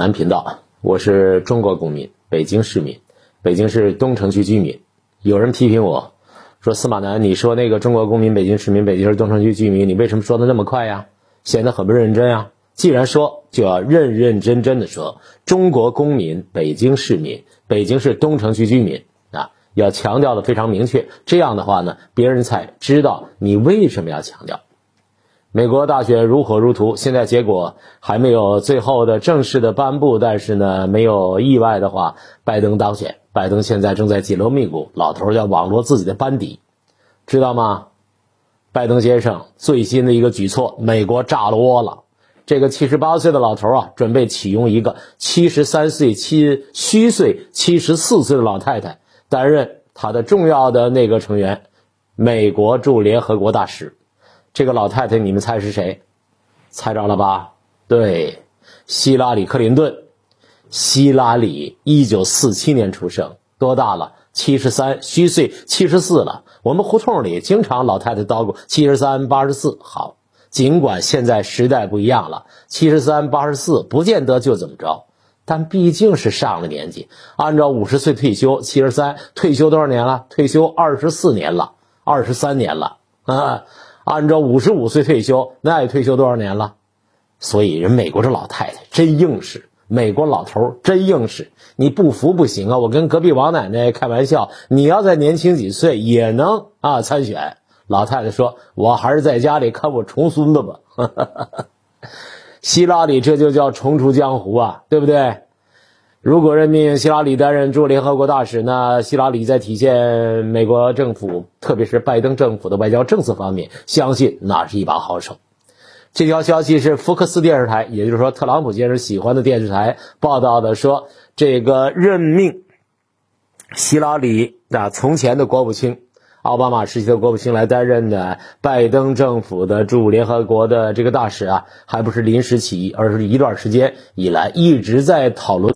南频道，我是中国公民，北京市民，北京市东城区居民。有人批评我说：“司马南，你说那个中国公民、北京市民、北京市东城区居民，你为什么说的那么快呀？显得很不认真啊！既然说，就要认认真真的说，中国公民、北京市民、北京市东城区居民啊，要强调的非常明确。这样的话呢，别人才知道你为什么要强调。”美国大选如火如荼，现在结果还没有最后的正式的颁布，但是呢，没有意外的话，拜登当选。拜登现在正在紧锣密鼓，老头要网罗自己的班底，知道吗？拜登先生最新的一个举措，美国炸了窝了。这个七十八岁的老头啊，准备启用一个七十三岁七虚岁七十四岁的老太太担任他的重要的内阁成员，美国驻联合国大使。这个老太太，你们猜是谁？猜着了吧？对，希拉里·克林顿。希拉里一九四七年出生，多大了？七十三，虚岁七十四了。我们胡同里经常老太太叨咕七十三、八十四。好，尽管现在时代不一样了，七十三、八十四不见得就怎么着，但毕竟是上了年纪。按照五十岁退休，七十三退休多少年了？退休二十四年了，二十三年了啊。按照五十五岁退休，那也退休多少年了？所以人美国这老太太真硬实，美国老头真硬实，你不服不行啊！我跟隔壁王奶奶开玩笑，你要再年轻几岁也能啊参选。老太太说：“我还是在家里看我重孙子吧。”希拉里这就叫重出江湖啊，对不对？如果任命希拉里担任驻联合国大使，那希拉里在体现美国政府，特别是拜登政府的外交政策方面，相信那是一把好手。这条消息是福克斯电视台，也就是说特朗普先生喜欢的电视台报道的，说这个任命希拉里啊，从前的国务卿。奥巴马时期的国务卿来担任的拜登政府的驻联合国的这个大使啊，还不是临时起意，而是一段时间以来一直在讨论。